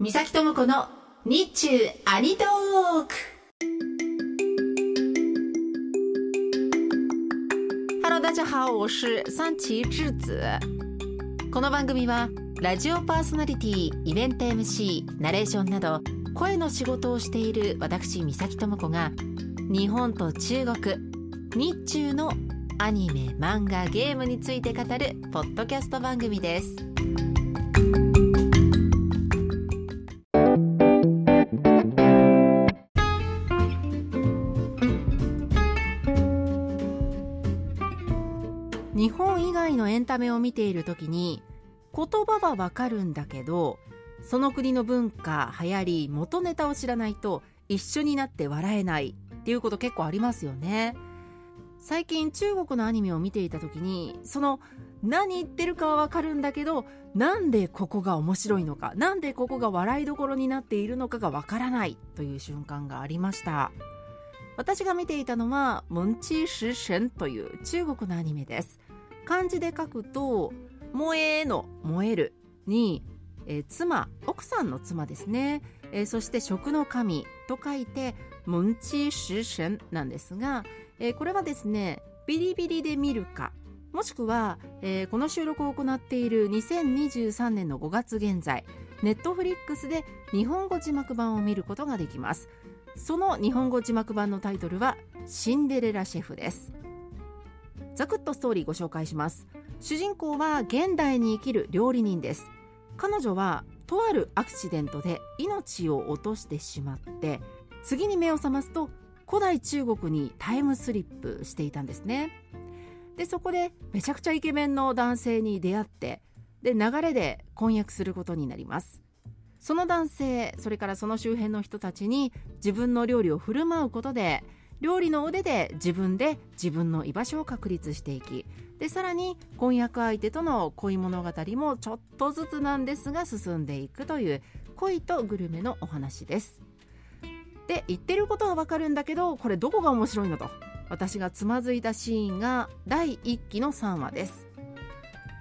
三崎智子の日中アニトーク。ハロー大家好我是三崎智子。この番組はラジオパーソナリティイベント MC ナレーションなど声の仕事をしている私三崎智子が日本と中国日中のアニメ漫画ゲームについて語るポッドキャスト番組です。エンタメを見ている時に言葉はわかるんだけどその国の文化流行り元ネタを知らないと一緒になって笑えないっていうこと結構ありますよね。最近中国のアニメを見ていた時にその何言ってるかはわかるんだけどなんでここが面白いのかなんでここが笑いどころになっているのかがわからないという瞬間がありました。私が見ていたのは「モンチーシシェン」という中国のアニメです。漢字で書くと「燃え」の「燃える」に、え、妻奥さんの妻ですね、え、そして食の神と書いて「モンチーシシェン」なんですが、え、これはですねビリビリで見るかもしくは、えー、この収録を行っている2023年の5月現在ネットフリックスで日本語字幕版を見ることができます。その日本語字幕版のタイトルはシンデレラシェフです。ザクッとストーリーご紹介します。主人公は現代に生きる料理人です。彼女はとあるアクシデントで命を落としてしまって次に目を覚ますと古代中国にタイムスリップしていたんですね。でそこでめちゃくちゃイケメンの男性に出会ってで流れで婚約することになります。その男性それからその周辺の人たちに自分の料理を振る舞うことで料理の腕で自分で自分の居場所を確立していきでさらに婚約相手との恋物語もちょっとずつなんですが進んでいくという恋とグルメのお話です。で言ってることはわかるんだけどこれどこが面白いのと私がつまずいたシーンが第1期の3話です。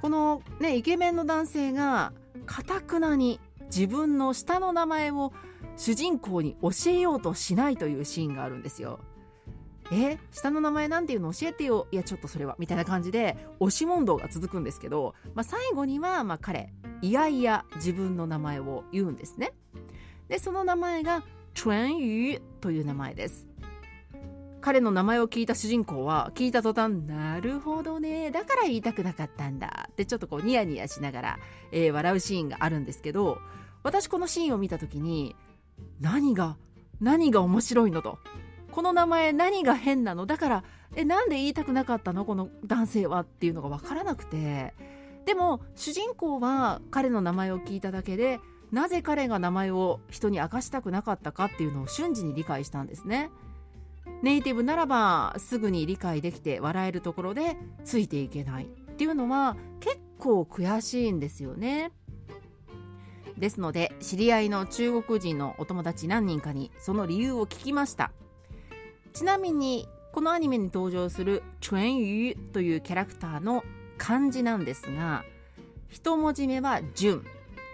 このねイケメンの男性がかたくなに自分の下の名前を主人公に教えようとしないというシーンがあるんですよ。え下の名前なんていうの？教えてよ。いやちょっとそれは。みたいな感じで押し問答が続くんですけど、まあ、最後にはまあ彼いやいや自分の名前を言うんですね。でその名前がチュンユーという名前です。彼の名前を聞いた主人公は聞いた途端なるほどねだから言いたくなかったんだってちょっとこうニヤニヤしながら、えー、笑うシーンがあるんですけど私このシーンを見た時に何が何が面白いのと。この名前何が変なの？だからえなんで言いたくなかったの？この男性はっていうのが分からなくてでも主人公は彼の名前を聞いただけでなぜ彼が名前を人に明かしたくなかったかっていうのを瞬時に理解したんですね。ネイティブならばすぐに理解できて笑えるところでついていけないっていうのは結構悔しいんですよね。ですので知り合いの中国人のお友達何人かにその理由を聞きましたちなみにこのアニメに登場するチュエンユというキャラクターの漢字なんですが一文字目は「純」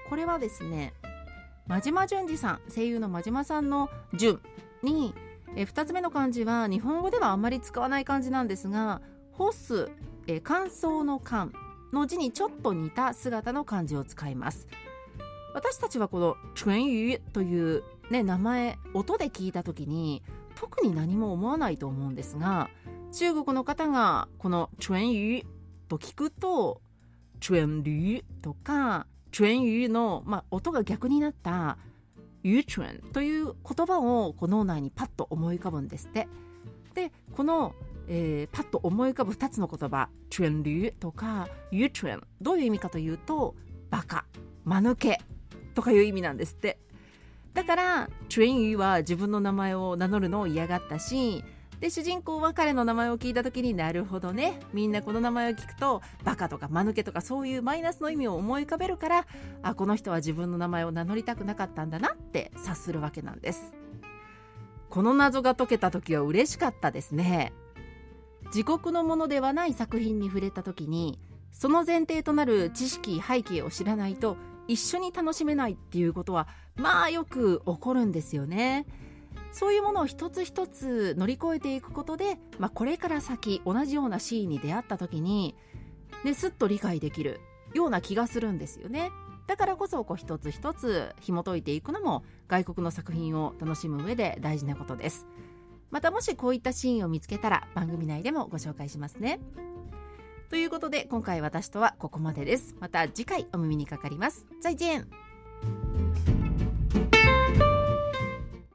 これはですね真島淳二さん声優の真島さんの「純」にえ2つ目の漢字は日本語ではあまり使わない漢字なんですが干すえ乾燥の乾の字にちょっと似た姿の漢字を使います。私たちはこの「チュエンユ」という、ね、名前音で聞いた時に特に何も思わないと思うんですが中国の方がこの「チュエンユー」と聞くと「チュエンリュー」とか「チュエンユーの」まあ、音が逆になった「ユーチュエンという言葉をこう脳内にパッと思い浮かぶんですって。でこの、えー、パッと思い浮かぶ2つの言葉チュエンリュとかユーチュエンどういう意味かというとバカ間抜けとかいう意味なんですって。だからチュエンユは自分の名前を名乗るのを嫌がったしで主人公は彼の名前を聞いた時になるほどね。みんなこの名前を聞くとバカとか間抜けとかそういうマイナスの意味を思い浮かべるからあこの人は自分の名前を名乗りたくなかったんだなって察するわけなんです。この謎が解けた時は嬉しかったですね。自国のものではない作品に触れた時にその前提となる知識背景を知らないと一緒に楽しめないっていうことはまあよく起こるんですよね。そういうものを一つ一つ乗り越えていくことで、まあ、これから先同じようなシーンに出会った時に、ね、すっと理解できるような気がするんですよね。だからこそこう一つ一つ紐解いていくのも外国の作品を楽しむ上で大事なことです。またもしこういったシーンを見つけたら番組内でもご紹介しますね。ということで今回私とはここまでです。また次回お耳にかかります。再见。